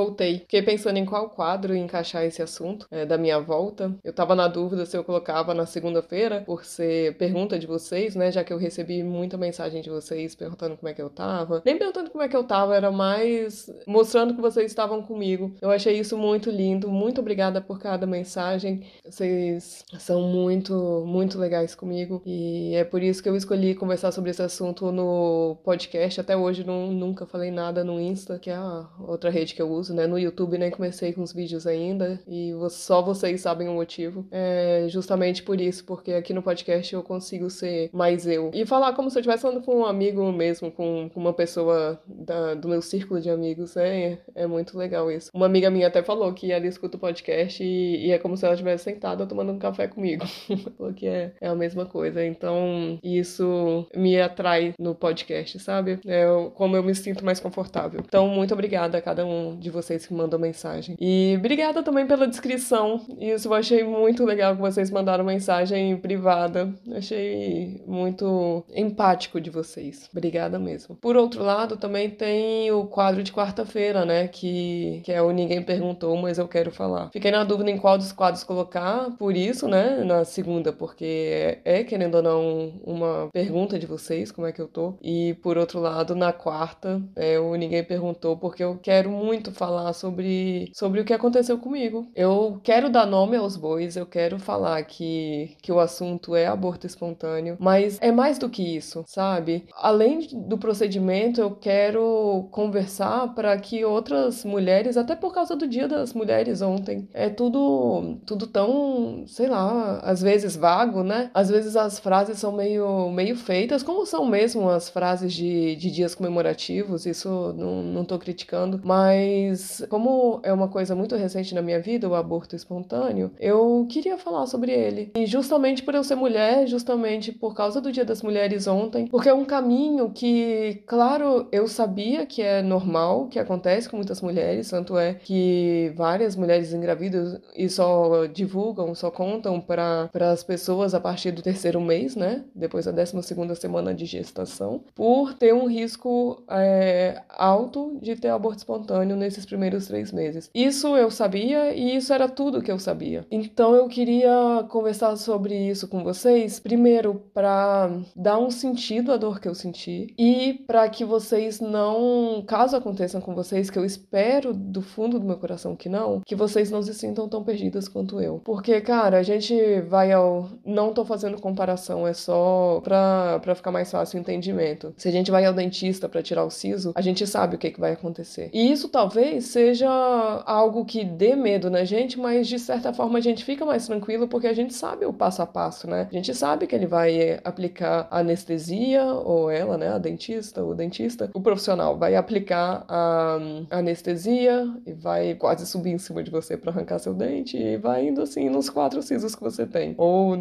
voltei. Fiquei pensando em qual quadro encaixar esse assunto é, da minha volta. Eu tava na dúvida se eu colocava na segunda-feira, por ser pergunta de vocês, né? Já que eu recebi muita mensagem de vocês perguntando como é que eu tava. Nem perguntando como é que eu tava, era mais mostrando que vocês estavam comigo. Eu achei isso muito lindo. Muito obrigada por cada mensagem. Vocês são muito, muito legais comigo. E é por isso que eu escolhi conversar sobre esse assunto no podcast. Até hoje não, nunca falei nada no Insta, que é a outra rede que eu uso, né? No YouTube nem comecei com os vídeos ainda. E só vocês sabem o motivo. É justamente por isso, porque aqui no podcast eu consigo ser mais eu. E falar como se eu estivesse falando com um amigo mesmo, com, com uma pessoa da, do meu círculo de amigos. É, é muito legal isso. Uma amiga minha até falou que ela escuta o podcast e, e é como se ela estivesse sentada tomando um café comigo. falou que é, é a mesma coisa. Então, isso me atrai no podcast, sabe? É como eu me sinto mais confortável. Então, muito obrigada a cada um de vocês que mandou mensagem. E obrigada também pela descrição. Isso eu achei muito legal que vocês mandaram mensagem privada. Achei muito empático de vocês. Obrigada mesmo. Por outro lado, também tem o quadro de quarta-feira, né? Que, que é o Ninguém Perguntou, mas eu quero falar. Fiquei na dúvida em qual dos quadros colocar, por isso, né? Na segunda, porque é, é querendo ou não, uma pergunta de vocês, como é que eu tô. E por outro lado, na quarta, é, o Ninguém Perguntou, porque eu quero muito falar sobre, sobre o que aconteceu comigo. Eu quero dar nome aos bois, eu quero falar que, que o assunto é aborto espontâneo, mas é mais do que isso, sabe? Além do procedimento, eu quero conversar para que outras mulheres, até por causa do Dia das Mulheres ontem, é tudo, tudo tão, sei lá, às vezes vago, né? Às vezes as frases são meio, meio feitas, como são mesmo as frases de, de dias comemorativos, isso não, não tô criticando, mas como é uma coisa muito recente na minha vida, o aborto espontâneo, eu queria falar sobre ele. E justamente por eu ser mulher, justamente por causa do Dia das Mulheres ontem, porque é um caminho que, claro, eu sabia que é normal, que acontece com muitas mulheres, tanto é que várias mulheres engravidam e só divulgam, só contam para as pessoas a partir do terceiro mês, né? Depois da 12 segunda semana de gestação, por ter um risco é, alto de ter aborto espontâneo nesses primeiros três meses. Isso eu sabia e isso era tudo que eu sabia. Então eu queria conversar sobre isso com vocês, primeiro para dar um sentido à dor que eu senti e para que vocês não, caso aconteçam com vocês, que eu espero do fundo do meu coração que não, que vocês não se sintam tão perdidas quanto eu. Porque, cara, a gente vai ao. Não tô fazendo comparação, é só pra, pra ficar mais fácil o entendimento. Se a gente vai ao dentista para tirar o siso, a gente sabe o que, que vai acontecer. E isso talvez seja algo que dê medo na gente, mas de certa forma a gente fica mais tranquilo porque a gente sabe o passo a passo, né? A gente sabe que ele vai aplicar anestesia, ou ela, né, a dentista, o dentista, o profissional vai aplicar a anestesia e vai quase subir em cima de você para arrancar seu dente e vai indo assim nos quatro sisos que você tem. Ou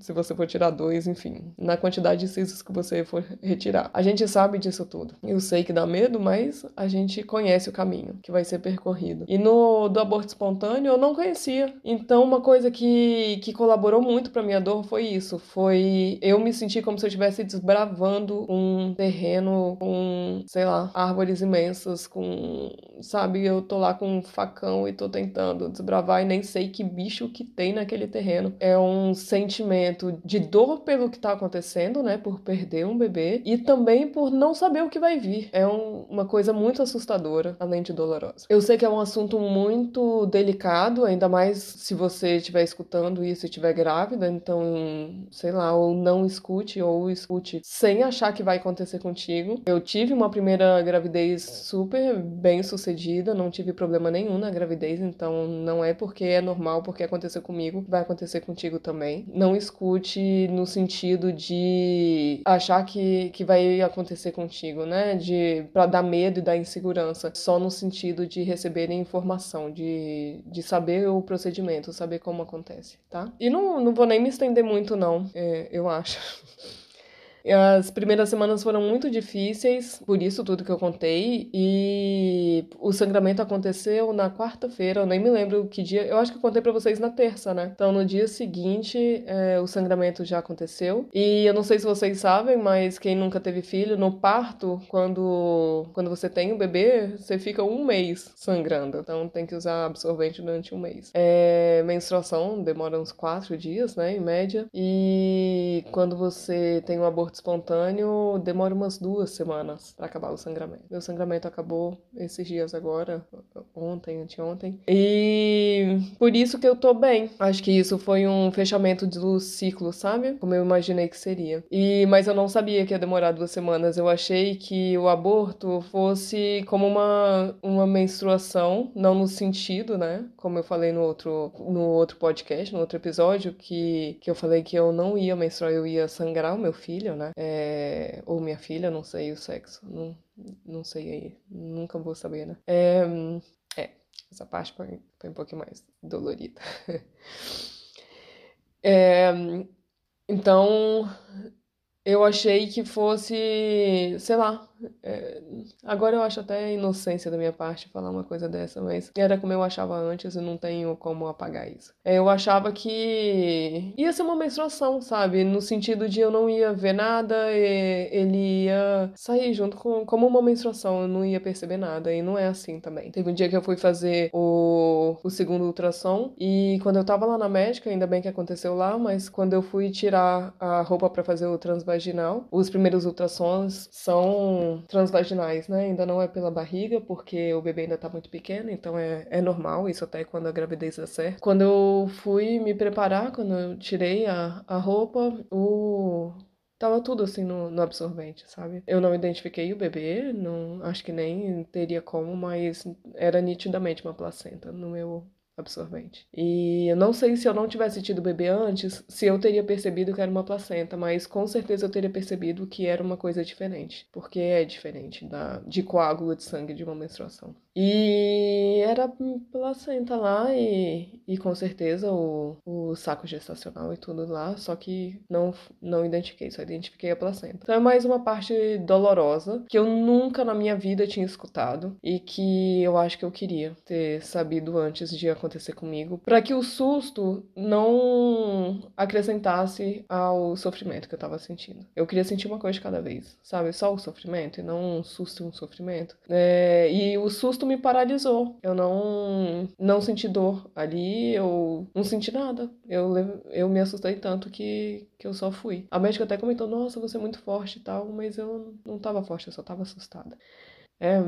se você for tirar dois, enfim, na quantidade de sisos que você for retirar. A gente sabe disso tudo. Eu sei que dá medo, mas a gente conhece o caminho que vai ser percorrido. E no do aborto espontâneo eu não conhecia. Então uma coisa que, que colaborou muito para minha dor foi isso, foi eu me sentir como se eu estivesse desbravando um terreno com, sei lá, árvores imensas, com, sabe, eu tô lá com um facão e tô tentando desbravar e nem sei que bicho que tem naquele terreno. É um sentimento de dor pelo que tá acontecendo, né, por perder um bebê e também por não saber o que vai vir. É um, uma coisa muito assustadora, além de dolorosa. Eu sei que é um assunto muito delicado, ainda mais se você estiver escutando isso e estiver grávida, então, sei lá, ou não escute ou escute sem achar que vai acontecer contigo. Eu tive uma primeira gravidez super bem sucedida, não tive problema nenhum na gravidez, então não é porque é normal, porque aconteceu comigo, vai acontecer contigo também. Não escute no sentido de achar que, que vai acontecer contigo, né? De para dar medo e dar insegurança, só no sentido de receber informação, de, de saber o procedimento, saber como acontece, tá? E não, não vou nem me estender muito, não, é, eu acho. As primeiras semanas foram muito difíceis, por isso tudo que eu contei, e o sangramento aconteceu na quarta-feira, eu nem me lembro que dia, eu acho que eu contei para vocês na terça, né? Então no dia seguinte é, o sangramento já aconteceu, e eu não sei se vocês sabem, mas quem nunca teve filho, no parto, quando, quando você tem o um bebê, você fica um mês sangrando, então tem que usar absorvente durante um mês. É, menstruação demora uns quatro dias, né, em média, e quando você tem um aborto espontâneo, demora umas duas semanas para acabar o sangramento. Meu sangramento acabou esses dias agora, ontem, anteontem. E por isso que eu tô bem. Acho que isso foi um fechamento do ciclo, sabe? Como eu imaginei que seria. E mas eu não sabia que ia demorar duas semanas. Eu achei que o aborto fosse como uma uma menstruação, não no sentido, né? Como eu falei no outro no outro podcast, no outro episódio, que que eu falei que eu não ia menstruar, eu ia sangrar o meu filho, né? É, ou minha filha, não sei o sexo. Não, não sei aí. Nunca vou saber, né? É, é essa parte foi, foi um pouquinho mais dolorida. é, então, eu achei que fosse, sei lá, é, agora eu acho até inocência da minha parte falar uma coisa dessa, mas era como eu achava antes e não tenho como apagar isso. É, eu achava que ia ser uma menstruação, sabe? No sentido de eu não ia ver nada, e ele ia sair junto com como uma menstruação, eu não ia perceber nada, e não é assim também. Teve um dia que eu fui fazer o, o segundo ultrassom, e quando eu tava lá na médica, ainda bem que aconteceu lá, mas quando eu fui tirar a roupa para fazer o transvaginal, os primeiros ultrassons são transvaginais, né? Ainda não é pela barriga, porque o bebê ainda tá muito pequeno, então é, é normal, isso até quando a gravidez dá certo. Quando eu fui me preparar, quando eu tirei a, a roupa, o Tava tudo assim no, no, absorvente, sabe? Eu não identifiquei o bebê, não acho que nem teria como, mas era nitidamente uma placenta no meu absorvente. E eu não sei se eu não tivesse tido bebê antes, se eu teria percebido que era uma placenta, mas com certeza eu teria percebido que era uma coisa diferente, porque é diferente da de coágulo de sangue de uma menstruação. E era placenta lá e, e com certeza o, o saco gestacional e tudo lá, só que não, não identifiquei, só identifiquei a placenta. Então é mais uma parte dolorosa que eu nunca na minha vida tinha escutado e que eu acho que eu queria ter sabido antes de acontecer comigo, para que o susto não acrescentasse ao sofrimento que eu tava sentindo. Eu queria sentir uma coisa de cada vez, sabe? Só o sofrimento e não um susto e um sofrimento. É, e o susto me paralisou. Eu não não senti dor ali, eu não senti nada. Eu, eu me assustei tanto que, que eu só fui. A médica até comentou: Nossa, você é muito forte e tal, mas eu não tava forte, eu só tava assustada. É,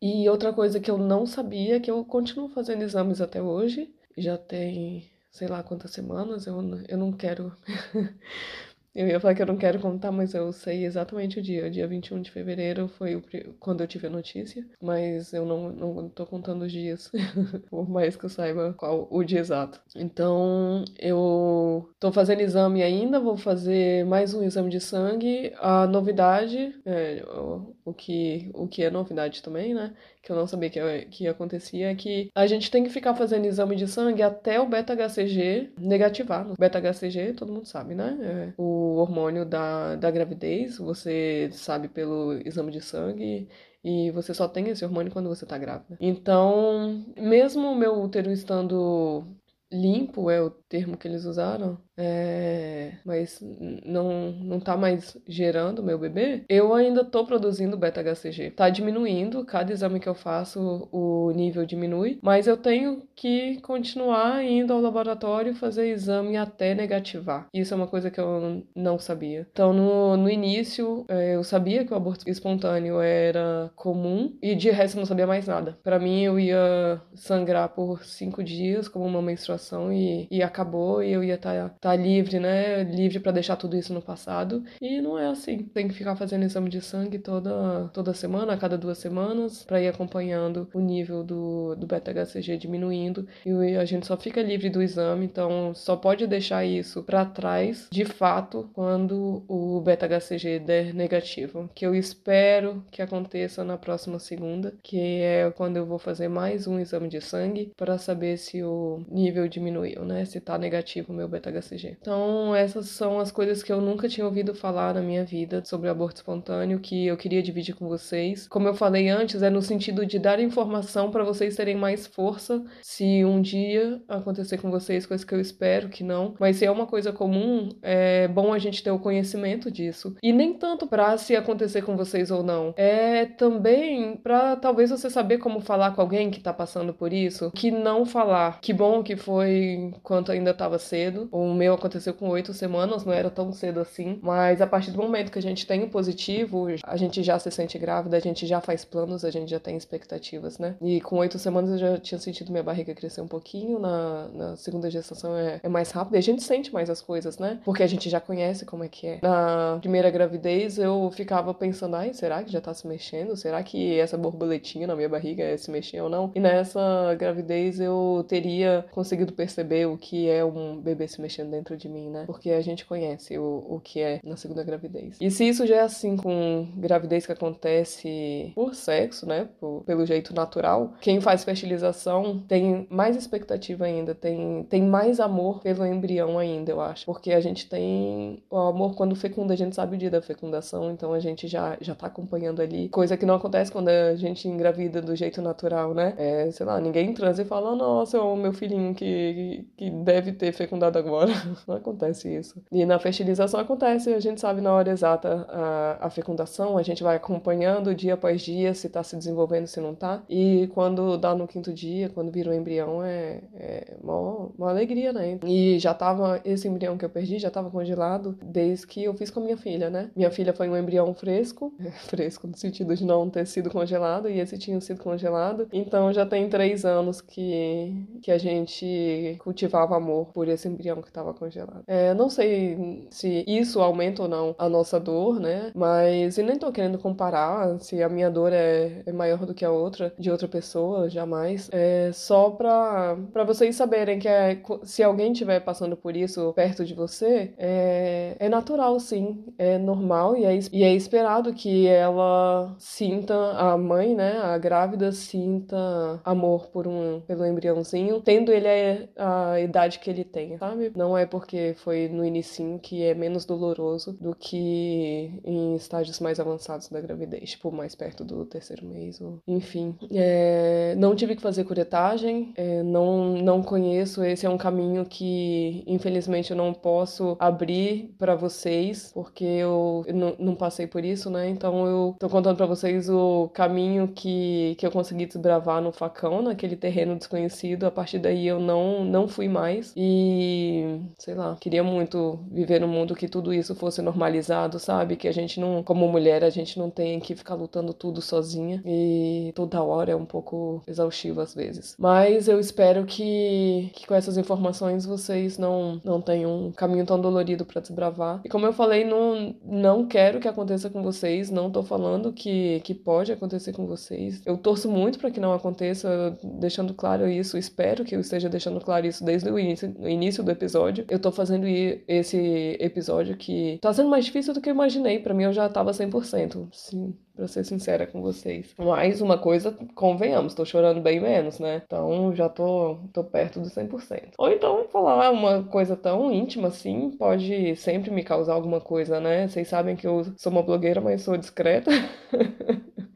e outra coisa que eu não sabia, que eu continuo fazendo exames até hoje, já tem sei lá quantas semanas, eu, eu não quero Eu ia falar que eu não quero contar, mas eu sei exatamente o dia. O dia 21 de fevereiro foi o, quando eu tive a notícia, mas eu não, não tô contando os dias, por mais que eu saiba qual o dia exato. Então, eu tô fazendo exame ainda, vou fazer mais um exame de sangue. A novidade, é, o, o, que, o que é novidade também, né? que eu não sabia que, que acontecia, é que a gente tem que ficar fazendo exame de sangue até o beta-HCG negativar. O beta-HCG, todo mundo sabe, né? É o hormônio da, da gravidez, você sabe pelo exame de sangue e você só tem esse hormônio quando você tá grávida. Então, mesmo o meu útero estando limpo, é o termo que eles usaram, é, mas não, não tá mais gerando meu bebê, eu ainda tô produzindo beta-HCG. Tá diminuindo, cada exame que eu faço o nível diminui, mas eu tenho que continuar indo ao laboratório fazer exame até negativar. Isso é uma coisa que eu não sabia. Então, no, no início, é, eu sabia que o aborto espontâneo era comum e de resto eu não sabia mais nada. Para mim, eu ia sangrar por cinco dias como uma menstruação e, e acabou e eu ia estar tá, tá livre, né? Livre para deixar tudo isso no passado. E não é assim. Tem que ficar fazendo exame de sangue toda, toda semana, a cada duas semanas, para ir acompanhando o nível do, do beta-HCG diminuindo. E a gente só fica livre do exame, então só pode deixar isso para trás, de fato, quando o beta-HCG der negativo. Que eu espero que aconteça na próxima segunda, que é quando eu vou fazer mais um exame de sangue para saber se o nível diminuiu, né? Se tá negativo o meu beta-HCG Então, essas são as coisas que eu nunca tinha ouvido falar na minha vida sobre aborto espontâneo que eu queria dividir com vocês. Como eu falei antes, é no sentido de dar informação para vocês terem mais força se um dia acontecer com vocês, coisa que eu espero que não. Mas se é uma coisa comum, é bom a gente ter o conhecimento disso. E nem tanto para se acontecer com vocês ou não. É também para talvez você saber como falar com alguém que tá passando por isso, que não falar. Que bom que foi quanto ainda tava cedo. O meu aconteceu com oito semanas, não era tão cedo assim. Mas a partir do momento que a gente tem o positivo, a gente já se sente grávida, a gente já faz planos, a gente já tem expectativas, né? E com oito semanas eu já tinha sentido minha barriga crescer um pouquinho. Na, na segunda gestação é, é mais rápido e a gente sente mais as coisas, né? Porque a gente já conhece como é que é. Na primeira gravidez eu ficava pensando, ai, será que já tá se mexendo? Será que essa borboletinha na minha barriga é se mexer ou não? E nessa gravidez eu teria conseguido perceber o que é um bebê se mexendo dentro de mim, né? Porque a gente conhece o, o que é na segunda gravidez. E se isso já é assim com gravidez que acontece por sexo, né? Por, pelo jeito natural, quem faz fertilização tem mais expectativa ainda, tem, tem mais amor pelo embrião ainda, eu acho. Porque a gente tem o amor quando fecunda, a gente sabe o dia da fecundação, então a gente já, já tá acompanhando ali. Coisa que não acontece quando a gente engravida do jeito natural, né? É, sei lá, ninguém transa e fala, nossa, é o meu filhinho que, que deve ter fecundado agora. Não acontece isso. E na fertilização acontece, a gente sabe na hora exata a, a fecundação, a gente vai acompanhando dia após dia se tá se desenvolvendo, se não tá. E quando dá no quinto dia, quando vira o um embrião, é, é uma, uma alegria, né? E já tava, esse embrião que eu perdi já tava congelado desde que eu fiz com a minha filha, né? Minha filha foi um embrião fresco, fresco no sentido de não ter sido congelado, e esse tinha sido congelado. Então já tem três anos que, que a gente cultivava amor por esse embrião que estava congelado. É, não sei se isso aumenta ou não a nossa dor, né? Mas e nem tô querendo comparar se a minha dor é, é maior do que a outra de outra pessoa, jamais. É só pra, pra vocês saberem que é, se alguém estiver passando por isso perto de você, é, é natural, sim. É normal e é, e é esperado que ela sinta, a mãe, né? A grávida sinta amor por um, pelo embriãozinho, tendo ele a, a idade que ele tem, sabe? Não é porque foi no início que é menos doloroso do que em estágios mais avançados da gravidez, tipo, mais perto do terceiro mês, ou... enfim. É... Não tive que fazer curetagem, é... não, não conheço, esse é um caminho que, infelizmente, eu não posso abrir para vocês, porque eu, eu não passei por isso, né? Então eu tô contando para vocês o caminho que, que eu consegui desbravar no facão, naquele terreno desconhecido. A partir daí eu não, não fui mais. E, sei lá, queria muito viver num mundo que tudo isso fosse normalizado, sabe? Que a gente não, como mulher, a gente não tem que ficar lutando tudo sozinha. E toda hora é um pouco exaustivo às vezes. Mas eu espero que, que com essas informações vocês não, não tenham um caminho tão dolorido para desbravar. E como eu falei, não, não quero que aconteça com vocês, não tô falando que, que pode acontecer com vocês. Eu torço muito para que não aconteça, deixando claro isso, espero que eu esteja deixando claro isso desde o início, o início do episódio. Eu tô fazendo esse episódio que tá sendo mais difícil do que eu imaginei. Para mim eu já tava 100%, sim, pra ser sincera com vocês. Mais uma coisa, convenhamos, tô chorando bem menos, né? Então já tô, tô perto do 100%. Ou então falar uma coisa tão íntima assim pode sempre me causar alguma coisa, né? Vocês sabem que eu sou uma blogueira, mas sou discreta.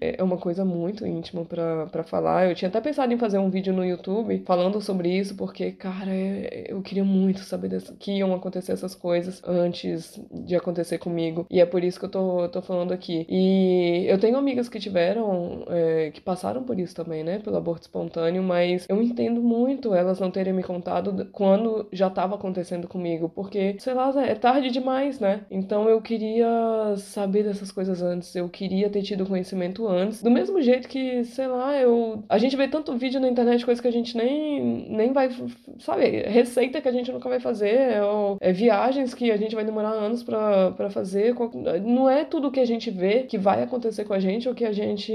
é uma coisa muito íntima para falar. Eu tinha até pensado em fazer um vídeo no YouTube falando sobre isso, porque, cara, é, eu queria muito saber que iam acontecer essas coisas antes de acontecer comigo. E é por isso que eu tô, tô falando aqui. E eu tenho amigas que tiveram, é, que passaram por isso também, né? Pelo aborto espontâneo, mas eu entendo muito elas não terem me contado quando já tava acontecendo comigo, porque, sei lá, é tarde demais, né? Então eu queria saber dessas coisas antes, eu queria ter tido conhecimento antes. Do mesmo jeito que, sei lá, eu. A gente vê tanto vídeo na internet, coisa que a gente nem, nem vai. Sabe, receita que a gente nunca vai fazer, ou é, viagens que a gente vai demorar anos para fazer. Não é tudo que a gente vê que vai acontecer com a gente ou que a gente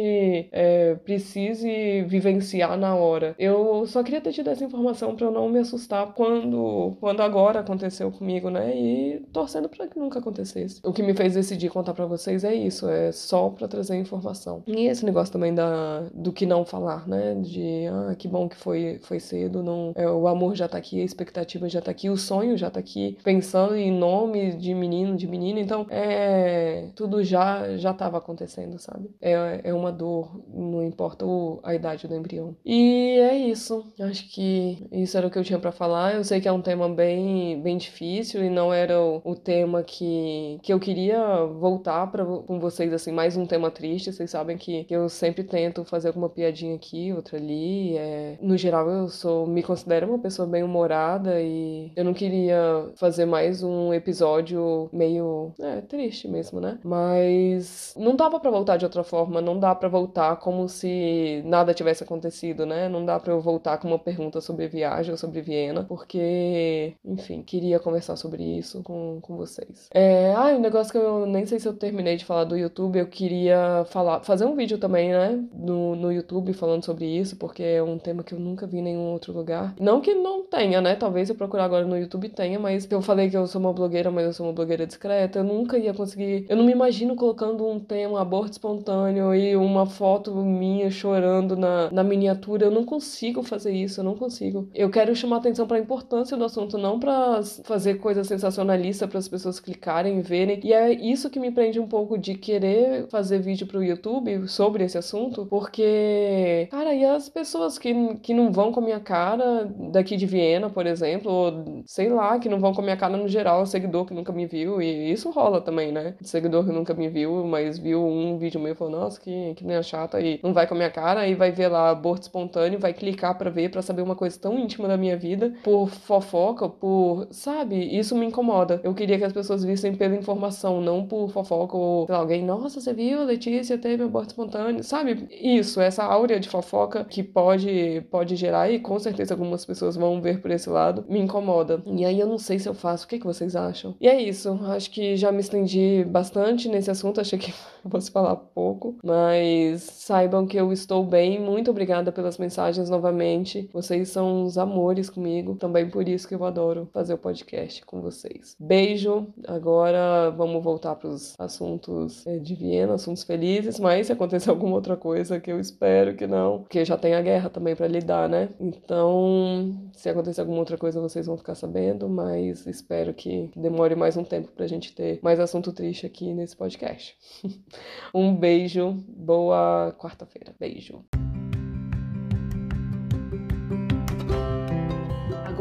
é, precise vivenciar na hora. Eu só queria ter tido essa informação para eu não me assustar quando, quando agora aconteceu comigo, né? E torcendo para que nunca acontecesse. O que me fez decidir contar para vocês é isso, é só para trazer informação. E esse negócio também da, do que não falar, né? De, ah, que bom que foi, foi cedo, não, é, o amor já tá aqui, a expectativa já tá aqui, o sonho já tá aqui, pensando em nome de menino, de menina, então é, tudo já já tava acontecendo, sabe? É, é uma dor, não importa o, a idade do embrião. E é isso, acho que isso era o que eu tinha para falar, eu sei que é um tema bem, bem difícil e não era o, o tema que, que eu queria voltar para com vocês, assim, mais um tema triste, vocês sabem que, que eu sempre tento fazer alguma piadinha aqui, outra ali, é... no geral eu sou, me considero uma pessoa bem humorada e eu não queria fazer mais um episódio meio é, triste mesmo, né? Mas não dava para voltar de outra forma, não dá para voltar como se nada tivesse acontecido, né? Não dá para eu voltar com uma pergunta sobre viagem ou sobre Viena, porque, enfim, queria conversar sobre isso com, com vocês. É, ah, um negócio que eu nem sei se eu terminei de falar do YouTube, eu queria falar, fazer um vídeo também, né, no, no YouTube falando sobre isso, porque é um tema que eu nunca vi em nenhum outro lugar. Não que não tenha, né? Talvez eu procurar agora no YouTube tenha, mas eu falei que eu sou uma blogueira, mas eu sou uma blogueira discreta. Eu nunca ia conseguir. Eu não me imagino colocando um tema aborto espontâneo e uma foto minha chorando na, na miniatura. Eu não consigo fazer isso, eu não consigo. Eu quero chamar atenção para a importância do assunto, não para fazer coisa sensacionalista para as pessoas clicarem verem. E é isso que me prende um pouco de querer fazer vídeo pro YouTube sobre esse assunto, porque, cara, e as pessoas que, que não vão com a minha cara daqui de Viena, por exemplo, ou sei lá, que não vão com a minha cara no geral, seguidor que nunca me viu, e isso rola também, né? Seguidor que nunca me viu, mas viu um vídeo meu e falou, nossa, que, que nem chata, e não vai com a minha cara, e vai ver lá aborto espontâneo, vai clicar para ver, para saber uma coisa tão íntima da minha vida, por fofoca, por, sabe? Isso me incomoda. Eu queria que as pessoas vissem pela informação, não por fofoca ou, sei lá, alguém, nossa, você viu, a Letícia teve aborto espontâneo, sabe? Isso, essa áurea de fofoca que pode, pode gerar, e com certeza algumas pessoas vão ver por esse lado, me incomoda. E aí eu não sei se eu faço, o que, que vocês acham? E é isso, acho que já me estendi bastante nesse assunto, achei que fosse falar pouco, mas saibam que eu estou bem, muito obrigada pelas mensagens novamente, vocês são uns amores comigo, também por isso que eu adoro fazer o podcast com vocês. Beijo, agora vamos voltar para os assuntos é, de Viena, assuntos felizes, mas se acontecer alguma outra coisa que eu espero que não, porque já tem a guerra também para lidar, né? Então, se acontecer alguma outra coisa, vocês vão ficar sabendo, mas espero que demore mais um tempo pra gente ter mais assunto triste aqui nesse podcast. um beijo, boa quarta-feira. Beijo.